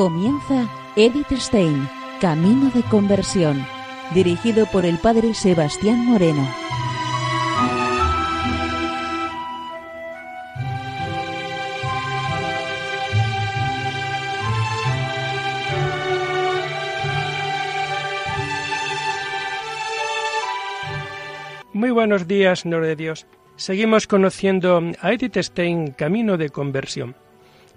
Comienza Edith Stein, Camino de Conversión, dirigido por el Padre Sebastián Moreno. Muy buenos días, Señor de Dios. Seguimos conociendo a Edith Stein, Camino de Conversión.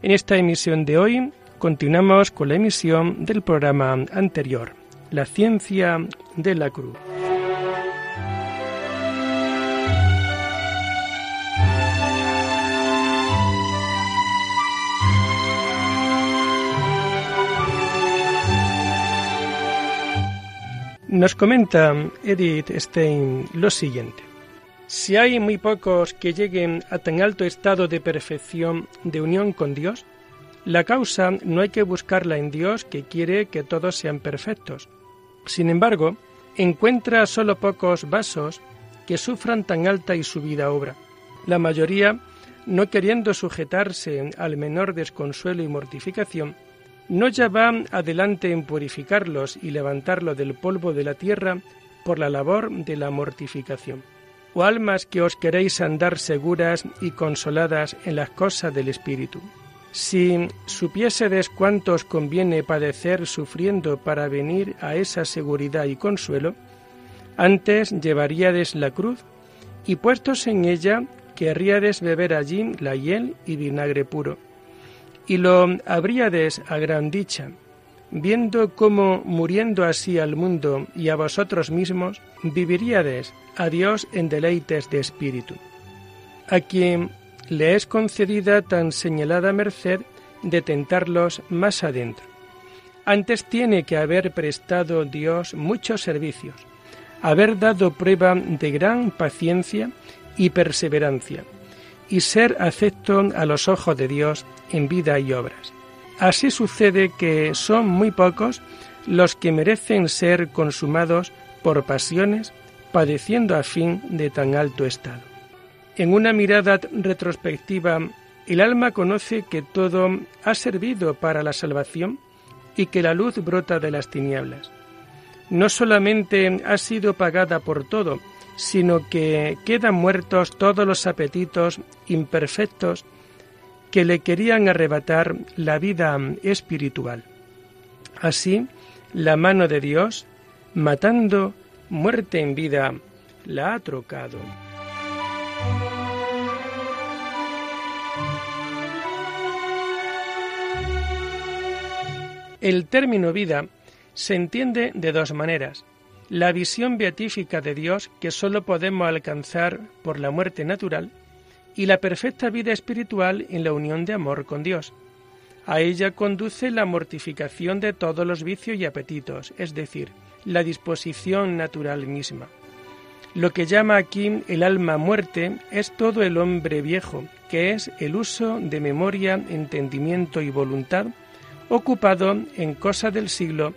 En esta emisión de hoy continuamos con la emisión del programa anterior, La ciencia de la cruz. Nos comenta Edith Stein lo siguiente. Si hay muy pocos que lleguen a tan alto estado de perfección de unión con Dios, la causa no hay que buscarla en Dios que quiere que todos sean perfectos. Sin embargo, encuentra solo pocos vasos que sufran tan alta y subida obra. La mayoría, no queriendo sujetarse al menor desconsuelo y mortificación, no ya van adelante en purificarlos y levantarlo del polvo de la tierra por la labor de la mortificación. O almas que os queréis andar seguras y consoladas en las cosas del Espíritu. Si supiésedes cuánto os conviene padecer sufriendo para venir a esa seguridad y consuelo, antes llevaríades la cruz y puestos en ella querríades beber allí la hiel y vinagre puro. Y lo habríades a gran dicha, viendo cómo muriendo así al mundo y a vosotros mismos, viviríades a Dios en deleites de espíritu, a quien le es concedida tan señalada merced de tentarlos más adentro. Antes tiene que haber prestado Dios muchos servicios, haber dado prueba de gran paciencia y perseverancia, y ser acepto a los ojos de Dios en vida y obras. Así sucede que son muy pocos los que merecen ser consumados por pasiones, padeciendo a fin de tan alto estado. En una mirada retrospectiva, el alma conoce que todo ha servido para la salvación y que la luz brota de las tinieblas. No solamente ha sido pagada por todo, sino que quedan muertos todos los apetitos imperfectos que le querían arrebatar la vida espiritual. Así, la mano de Dios, matando muerte en vida, la ha trocado. El término vida se entiende de dos maneras la visión beatífica de Dios que sólo podemos alcanzar por la muerte natural y la perfecta vida espiritual en la unión de amor con Dios. A ella conduce la mortificación de todos los vicios y apetitos, es decir, la disposición natural misma. Lo que llama aquí el alma muerte es todo el hombre viejo, que es el uso de memoria, entendimiento y voluntad, ocupado en cosas del siglo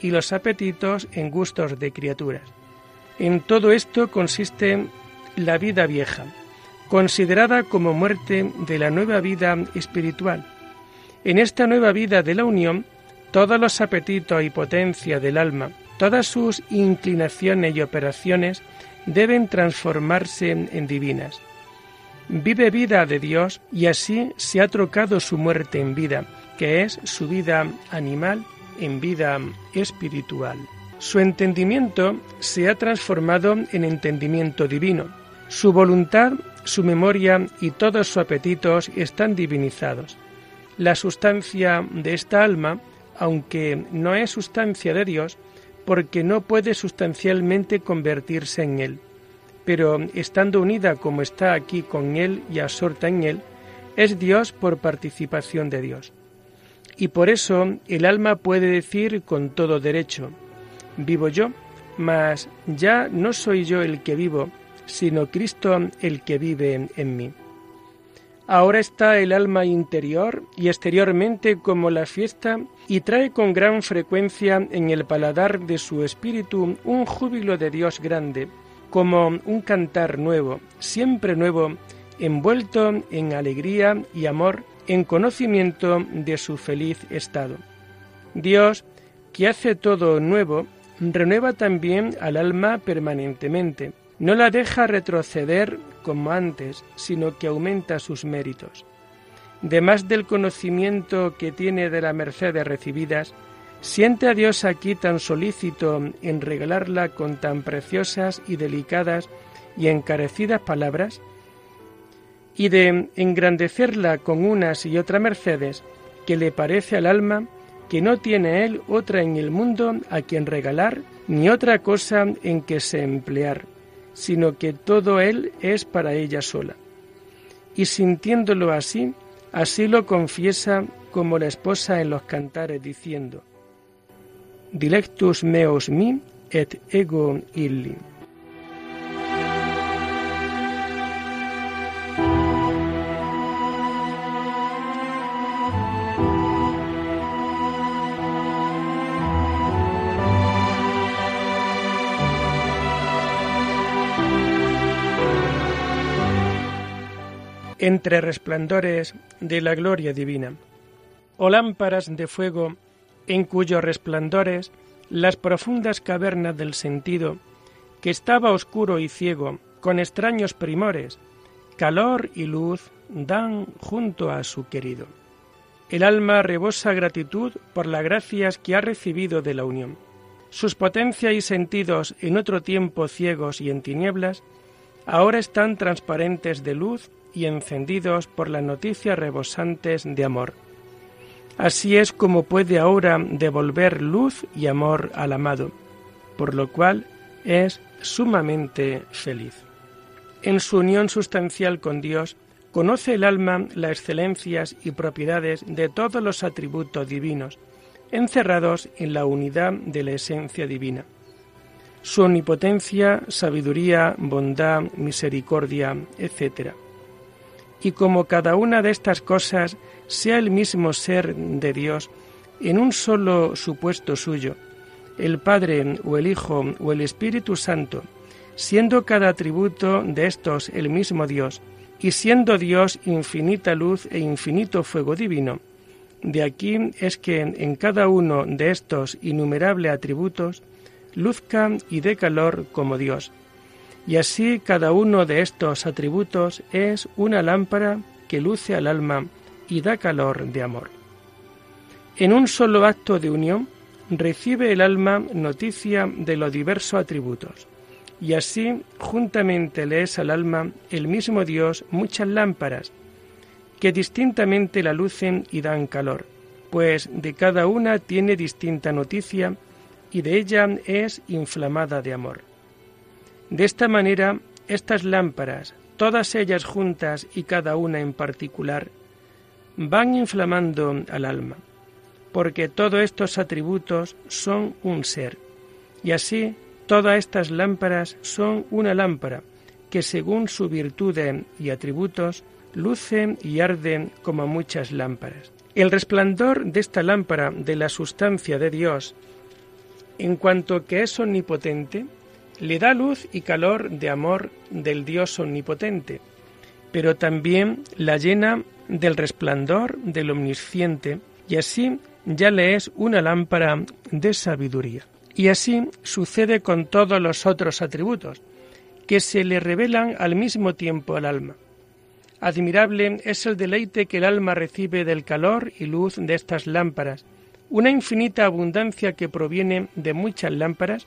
y los apetitos en gustos de criaturas. En todo esto consiste la vida vieja, considerada como muerte de la nueva vida espiritual. En esta nueva vida de la unión, todos los apetitos y potencia del alma, todas sus inclinaciones y operaciones deben transformarse en divinas. Vive vida de Dios y así se ha trocado su muerte en vida, que es su vida animal en vida espiritual. Su entendimiento se ha transformado en entendimiento divino. Su voluntad, su memoria y todos sus apetitos están divinizados. La sustancia de esta alma, aunque no es sustancia de Dios, porque no puede sustancialmente convertirse en Él, pero estando unida como está aquí con Él y absorta en Él, es Dios por participación de Dios. Y por eso el alma puede decir con todo derecho, vivo yo, mas ya no soy yo el que vivo, sino Cristo el que vive en mí. Ahora está el alma interior y exteriormente como la fiesta y trae con gran frecuencia en el paladar de su espíritu un júbilo de Dios grande, como un cantar nuevo, siempre nuevo, envuelto en alegría y amor en conocimiento de su feliz estado. Dios, que hace todo nuevo, renueva también al alma permanentemente. No la deja retroceder como antes, sino que aumenta sus méritos. Demás del conocimiento que tiene de las mercedes recibidas, siente a Dios aquí tan solícito en regalarla con tan preciosas y delicadas y encarecidas palabras, y de engrandecerla con unas y otras mercedes, que le parece al alma que no tiene él otra en el mundo a quien regalar, ni otra cosa en que se emplear, sino que todo él es para ella sola. Y sintiéndolo así, así lo confiesa como la esposa en los cantares diciendo, Dilectus meos mi et ego illi. entre resplandores de la gloria divina, o lámparas de fuego en cuyos resplandores las profundas cavernas del sentido, que estaba oscuro y ciego, con extraños primores, calor y luz dan junto a su querido. El alma rebosa gratitud por las gracias que ha recibido de la unión. Sus potencias y sentidos en otro tiempo ciegos y en tinieblas, ahora están transparentes de luz y encendidos por las noticias rebosantes de amor. Así es como puede ahora devolver luz y amor al amado, por lo cual es sumamente feliz. En su unión sustancial con Dios, conoce el alma las excelencias y propiedades de todos los atributos divinos, encerrados en la unidad de la esencia divina. Su omnipotencia, sabiduría, bondad, misericordia, etc y como cada una de estas cosas sea el mismo ser de Dios en un solo supuesto suyo, el Padre o el Hijo o el Espíritu Santo, siendo cada atributo de estos el mismo Dios, y siendo Dios infinita luz e infinito fuego divino, de aquí es que en cada uno de estos innumerables atributos luzca y dé calor como Dios, y así cada uno de estos atributos es una lámpara que luce al alma y da calor de amor. En un solo acto de unión recibe el alma noticia de los diversos atributos, y así juntamente le es al alma el mismo Dios muchas lámparas, que distintamente la lucen y dan calor, pues de cada una tiene distinta noticia y de ella es inflamada de amor. De esta manera, estas lámparas, todas ellas juntas y cada una en particular, van inflamando al alma, porque todos estos atributos son un ser, y así todas estas lámparas son una lámpara, que según su virtud y atributos, lucen y arden como muchas lámparas. El resplandor de esta lámpara de la sustancia de Dios, en cuanto que es omnipotente, le da luz y calor de amor del Dios omnipotente, pero también la llena del resplandor del omnisciente, y así ya le es una lámpara de sabiduría. Y así sucede con todos los otros atributos, que se le revelan al mismo tiempo al alma. Admirable es el deleite que el alma recibe del calor y luz de estas lámparas, una infinita abundancia que proviene de muchas lámparas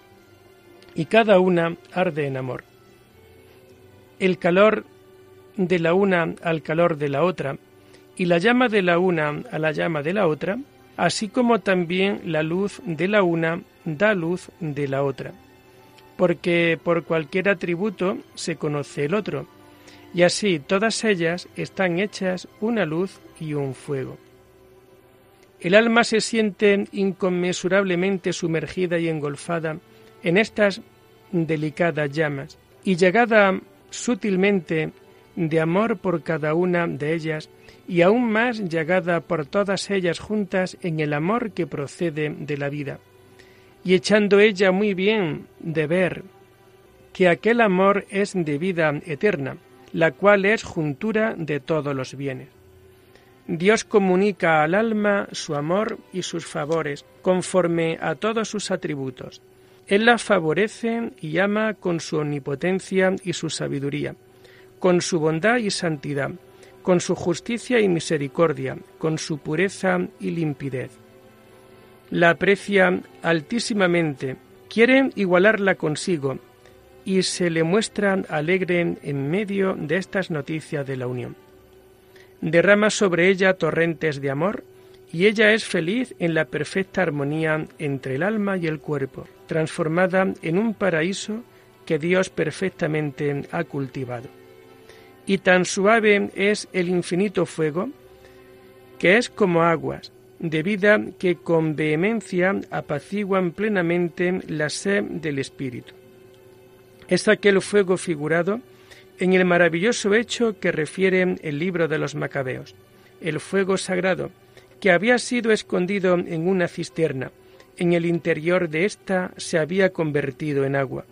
y cada una arde en amor. El calor de la una al calor de la otra, y la llama de la una a la llama de la otra, así como también la luz de la una da luz de la otra, porque por cualquier atributo se conoce el otro, y así todas ellas están hechas una luz y un fuego. El alma se siente inconmensurablemente sumergida y engolfada en estas delicadas llamas y llegada sutilmente de amor por cada una de ellas y aún más llegada por todas ellas juntas en el amor que procede de la vida, y echando ella muy bien de ver que aquel amor es de vida eterna, la cual es juntura de todos los bienes. Dios comunica al alma su amor y sus favores, conforme a todos sus atributos. Él la favorece y ama con su omnipotencia y su sabiduría, con su bondad y santidad, con su justicia y misericordia, con su pureza y limpidez. La aprecia altísimamente, quiere igualarla consigo y se le muestra alegre en medio de estas noticias de la unión derrama sobre ella torrentes de amor y ella es feliz en la perfecta armonía entre el alma y el cuerpo, transformada en un paraíso que Dios perfectamente ha cultivado. Y tan suave es el infinito fuego, que es como aguas, de vida que con vehemencia apaciguan plenamente la sed del espíritu. Es aquel fuego figurado en el maravilloso hecho que refiere el libro de los Macabeos, el fuego sagrado, que había sido escondido en una cisterna, en el interior de ésta se había convertido en agua,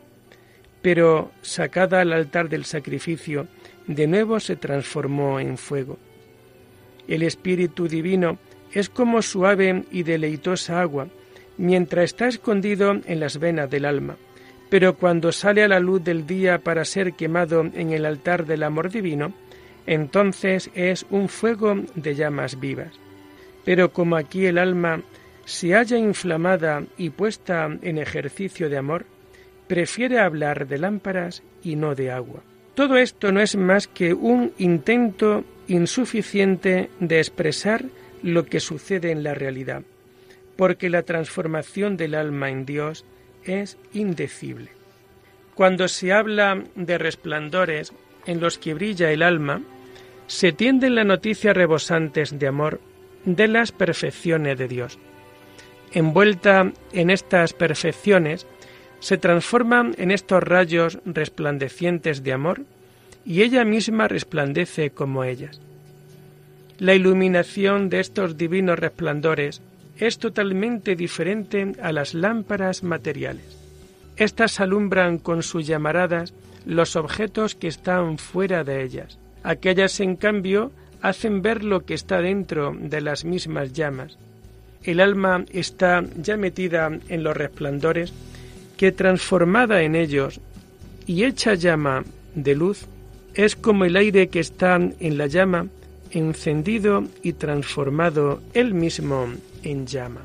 pero sacada al altar del sacrificio, de nuevo se transformó en fuego. El Espíritu Divino es como suave y deleitosa agua, mientras está escondido en las venas del alma pero cuando sale a la luz del día para ser quemado en el altar del amor divino, entonces es un fuego de llamas vivas. Pero como aquí el alma se halla inflamada y puesta en ejercicio de amor, prefiere hablar de lámparas y no de agua. Todo esto no es más que un intento insuficiente de expresar lo que sucede en la realidad, porque la transformación del alma en Dios es indecible. Cuando se habla de resplandores en los que brilla el alma, se tienden las noticias rebosantes de amor de las perfecciones de Dios. Envuelta en estas perfecciones, se transforma en estos rayos resplandecientes de amor y ella misma resplandece como ellas. La iluminación de estos divinos resplandores es totalmente diferente a las lámparas materiales. Estas alumbran con sus llamaradas los objetos que están fuera de ellas. Aquellas, en cambio, hacen ver lo que está dentro de las mismas llamas. El alma está ya metida en los resplandores que transformada en ellos y hecha llama de luz es como el aire que está en la llama encendido y transformado él mismo en llama.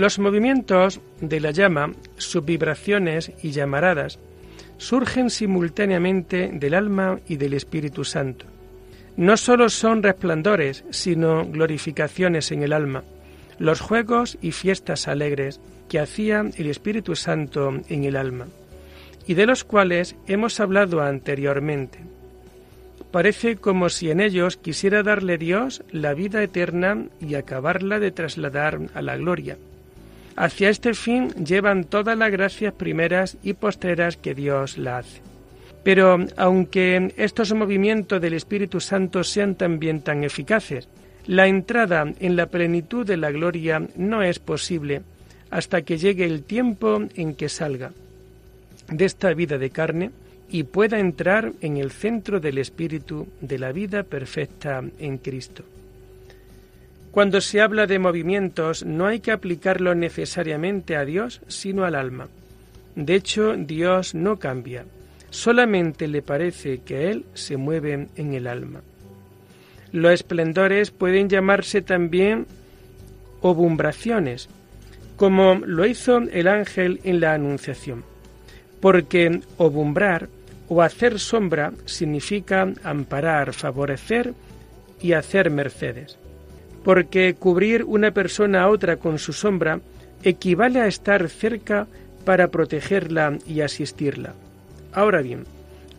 Los movimientos de la llama, sus vibraciones y llamaradas surgen simultáneamente del alma y del Espíritu Santo. No sólo son resplandores, sino glorificaciones en el alma, los juegos y fiestas alegres que hacía el Espíritu Santo en el alma, y de los cuales hemos hablado anteriormente. Parece como si en ellos quisiera darle Dios la vida eterna y acabarla de trasladar a la gloria. Hacia este fin llevan todas las gracias primeras y postreras que Dios la hace. Pero aunque estos movimientos del Espíritu Santo sean también tan eficaces, la entrada en la plenitud de la gloria no es posible hasta que llegue el tiempo en que salga de esta vida de carne y pueda entrar en el centro del espíritu de la vida perfecta en Cristo. Cuando se habla de movimientos no hay que aplicarlo necesariamente a Dios, sino al alma. De hecho, Dios no cambia, solamente le parece que Él se mueve en el alma. Los esplendores pueden llamarse también obumbraciones, como lo hizo el ángel en la Anunciación, porque obumbrar o hacer sombra significa amparar, favorecer y hacer mercedes, porque cubrir una persona a otra con su sombra equivale a estar cerca para protegerla y asistirla. Ahora bien,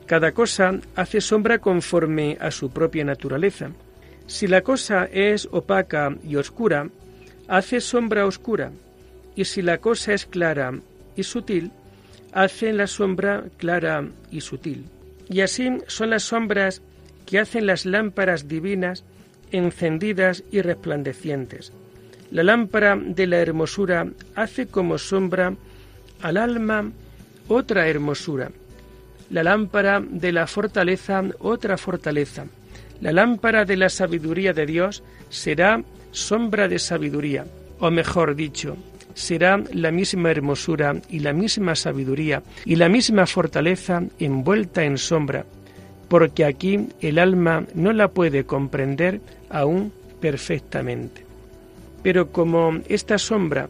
cada cosa hace sombra conforme a su propia naturaleza. Si la cosa es opaca y oscura, hace sombra oscura, y si la cosa es clara y sutil, hace la sombra clara y sutil. Y así son las sombras que hacen las lámparas divinas encendidas y resplandecientes. La lámpara de la hermosura hace como sombra al alma otra hermosura. La lámpara de la fortaleza otra fortaleza. La lámpara de la sabiduría de Dios será sombra de sabiduría, o mejor dicho, será la misma hermosura y la misma sabiduría y la misma fortaleza envuelta en sombra, porque aquí el alma no la puede comprender aún perfectamente. Pero como esta sombra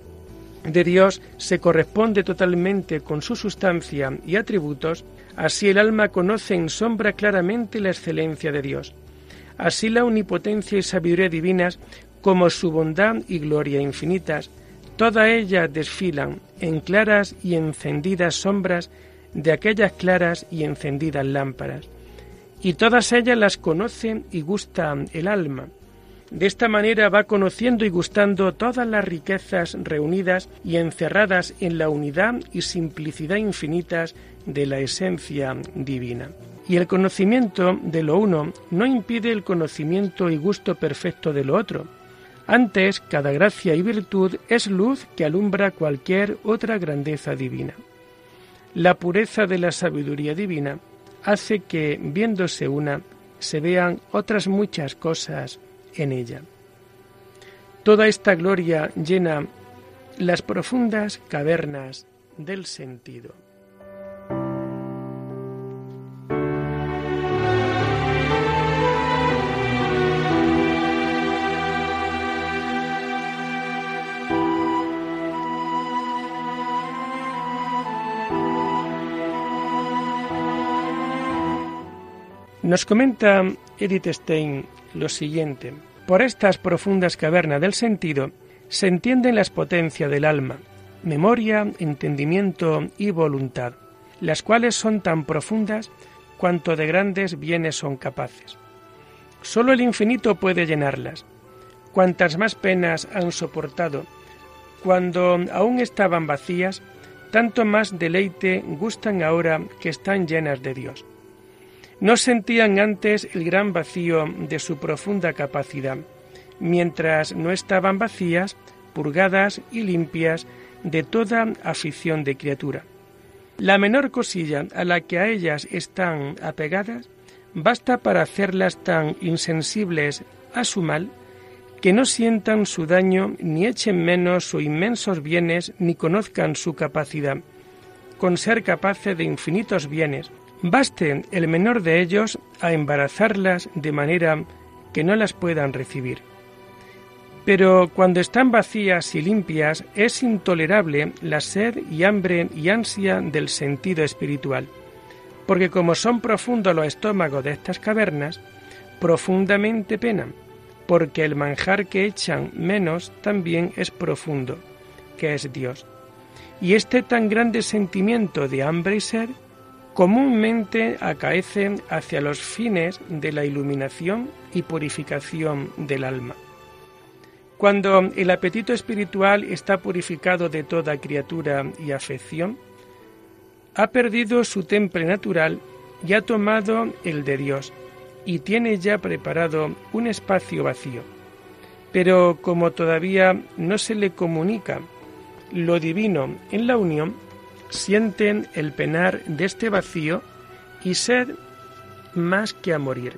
de Dios se corresponde totalmente con su sustancia y atributos, así el alma conoce en sombra claramente la excelencia de Dios. Así la omnipotencia y sabiduría divinas, como su bondad y gloria infinitas, todas ellas desfilan en claras y encendidas sombras de aquellas claras y encendidas lámparas. Y todas ellas las conoce y gusta el alma, de esta manera va conociendo y gustando todas las riquezas reunidas y encerradas en la unidad y simplicidad infinitas de la esencia divina. Y el conocimiento de lo uno no impide el conocimiento y gusto perfecto de lo otro. Antes, cada gracia y virtud es luz que alumbra cualquier otra grandeza divina. La pureza de la sabiduría divina hace que, viéndose una, se vean otras muchas cosas en ella. Toda esta gloria llena las profundas cavernas del sentido. Nos comenta Edith Stein lo siguiente. Por estas profundas cavernas del sentido se entienden las potencias del alma, memoria, entendimiento y voluntad, las cuales son tan profundas cuanto de grandes bienes son capaces. Solo el infinito puede llenarlas. Cuantas más penas han soportado, cuando aún estaban vacías, tanto más deleite gustan ahora que están llenas de Dios no sentían antes el gran vacío de su profunda capacidad, mientras no estaban vacías, purgadas y limpias de toda afición de criatura. La menor cosilla a la que a ellas están apegadas basta para hacerlas tan insensibles a su mal que no sientan su daño ni echen menos sus inmensos bienes ni conozcan su capacidad, con ser capaces de infinitos bienes, Baste el menor de ellos a embarazarlas de manera que no las puedan recibir. Pero cuando están vacías y limpias es intolerable la sed y hambre y ansia del sentido espiritual, porque como son profundos los estómagos de estas cavernas, profundamente penan, porque el manjar que echan menos también es profundo, que es Dios. Y este tan grande sentimiento de hambre y sed comúnmente acaecen hacia los fines de la iluminación y purificación del alma. Cuando el apetito espiritual está purificado de toda criatura y afección, ha perdido su temple natural y ha tomado el de Dios, y tiene ya preparado un espacio vacío. Pero como todavía no se le comunica lo divino en la unión, sienten el penar de este vacío y sed más que a morir,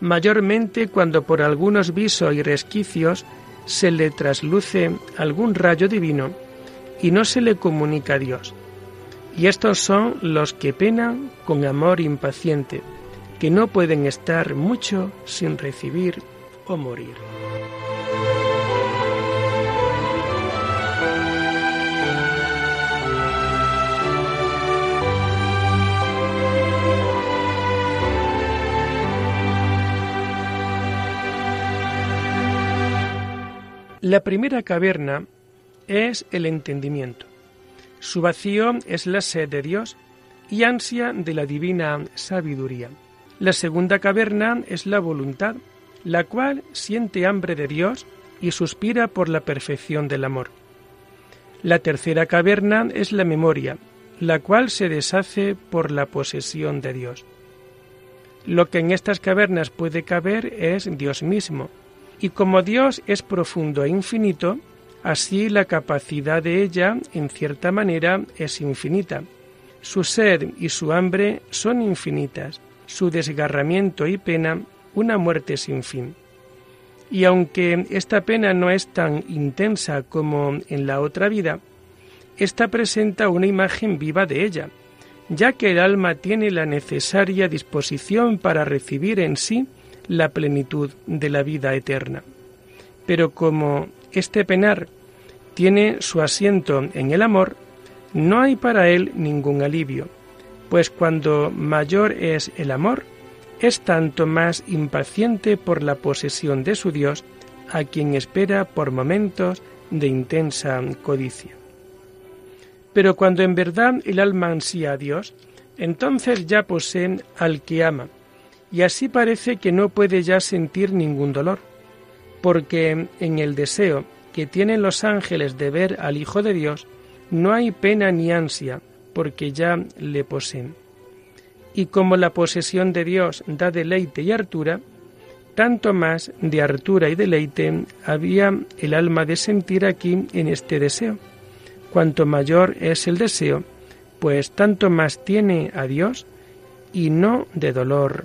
mayormente cuando por algunos visos y resquicios se le trasluce algún rayo divino y no se le comunica a Dios. Y estos son los que penan con amor impaciente, que no pueden estar mucho sin recibir o morir. La primera caverna es el entendimiento. Su vacío es la sed de Dios y ansia de la divina sabiduría. La segunda caverna es la voluntad, la cual siente hambre de Dios y suspira por la perfección del amor. La tercera caverna es la memoria, la cual se deshace por la posesión de Dios. Lo que en estas cavernas puede caber es Dios mismo. Y como Dios es profundo e infinito, así la capacidad de ella, en cierta manera, es infinita. Su sed y su hambre son infinitas, su desgarramiento y pena una muerte sin fin. Y aunque esta pena no es tan intensa como en la otra vida, esta presenta una imagen viva de ella, ya que el alma tiene la necesaria disposición para recibir en sí la plenitud de la vida eterna. Pero como este penar tiene su asiento en el amor, no hay para él ningún alivio, pues cuando mayor es el amor, es tanto más impaciente por la posesión de su Dios, a quien espera por momentos de intensa codicia. Pero cuando en verdad el alma ansía a Dios, entonces ya posee al que ama, y así parece que no puede ya sentir ningún dolor, porque en el deseo que tienen los ángeles de ver al Hijo de Dios, no hay pena ni ansia, porque ya le poseen. Y como la posesión de Dios da deleite y hartura, tanto más de hartura y deleite había el alma de sentir aquí en este deseo. Cuanto mayor es el deseo, pues tanto más tiene a Dios y no de dolor